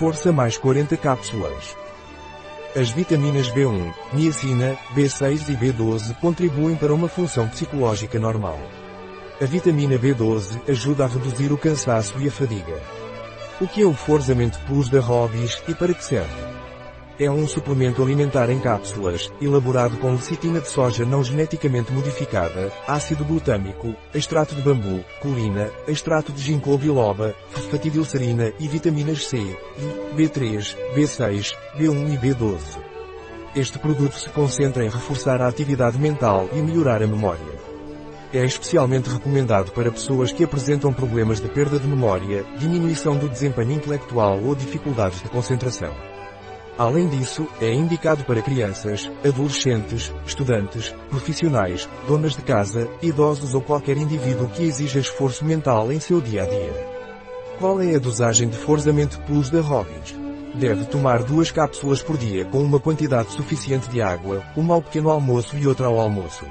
Força mais 40 cápsulas. As vitaminas B1, niacina, B6 e B12 contribuem para uma função psicológica normal. A vitamina B12 ajuda a reduzir o cansaço e a fadiga. O que é o Forzamento Plus da Hobbies e para que serve? É um suplemento alimentar em cápsulas, elaborado com lecitina de soja não geneticamente modificada, ácido glutâmico, extrato de bambu, colina, extrato de ginkgo biloba, fosfatidilcerina e vitaminas C, I, B3, B6, B1 e B12. Este produto se concentra em reforçar a atividade mental e melhorar a memória. É especialmente recomendado para pessoas que apresentam problemas de perda de memória, diminuição do desempenho intelectual ou dificuldades de concentração. Além disso, é indicado para crianças, adolescentes, estudantes, profissionais, donas de casa, idosos ou qualquer indivíduo que exija esforço mental em seu dia a dia. Qual é a dosagem de Forzamento Plus da Robbins? Deve tomar duas cápsulas por dia com uma quantidade suficiente de água, uma ao pequeno almoço e outra ao almoço.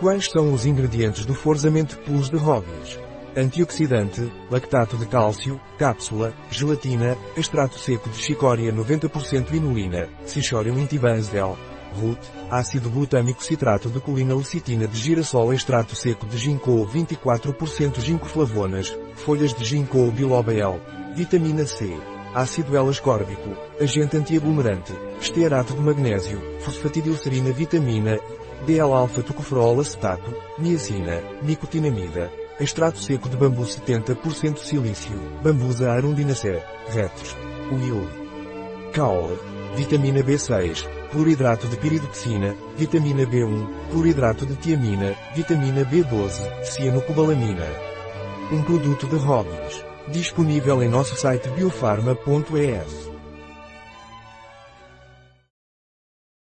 Quais são os ingredientes do Forzamento Plus de Robbins? Antioxidante, lactato de cálcio, cápsula, gelatina, extrato seco de chicória 90% inulina, Cichorium intibanzel, root, ácido glutâmico citrato de colina lecitina de girassol extrato seco de ginkgo 24% ginkgo-flavonas, folhas de ginkgo biloba L, vitamina C, ácido L-ascórbico, agente antiaglomerante, estearato de magnésio, fosfatidilcerina vitamina, DL-alfa-tocoferol acetato, niacina, nicotinamida, Extrato seco de bambu 70% silício, bambusa arundinacea, retos, will, caol, vitamina B6, cloridrato de piridoxina, vitamina B1, cloridrato de tiamina, vitamina B12, cianocobalamina. Um produto de Robbins. Disponível em nosso site biofarma.es.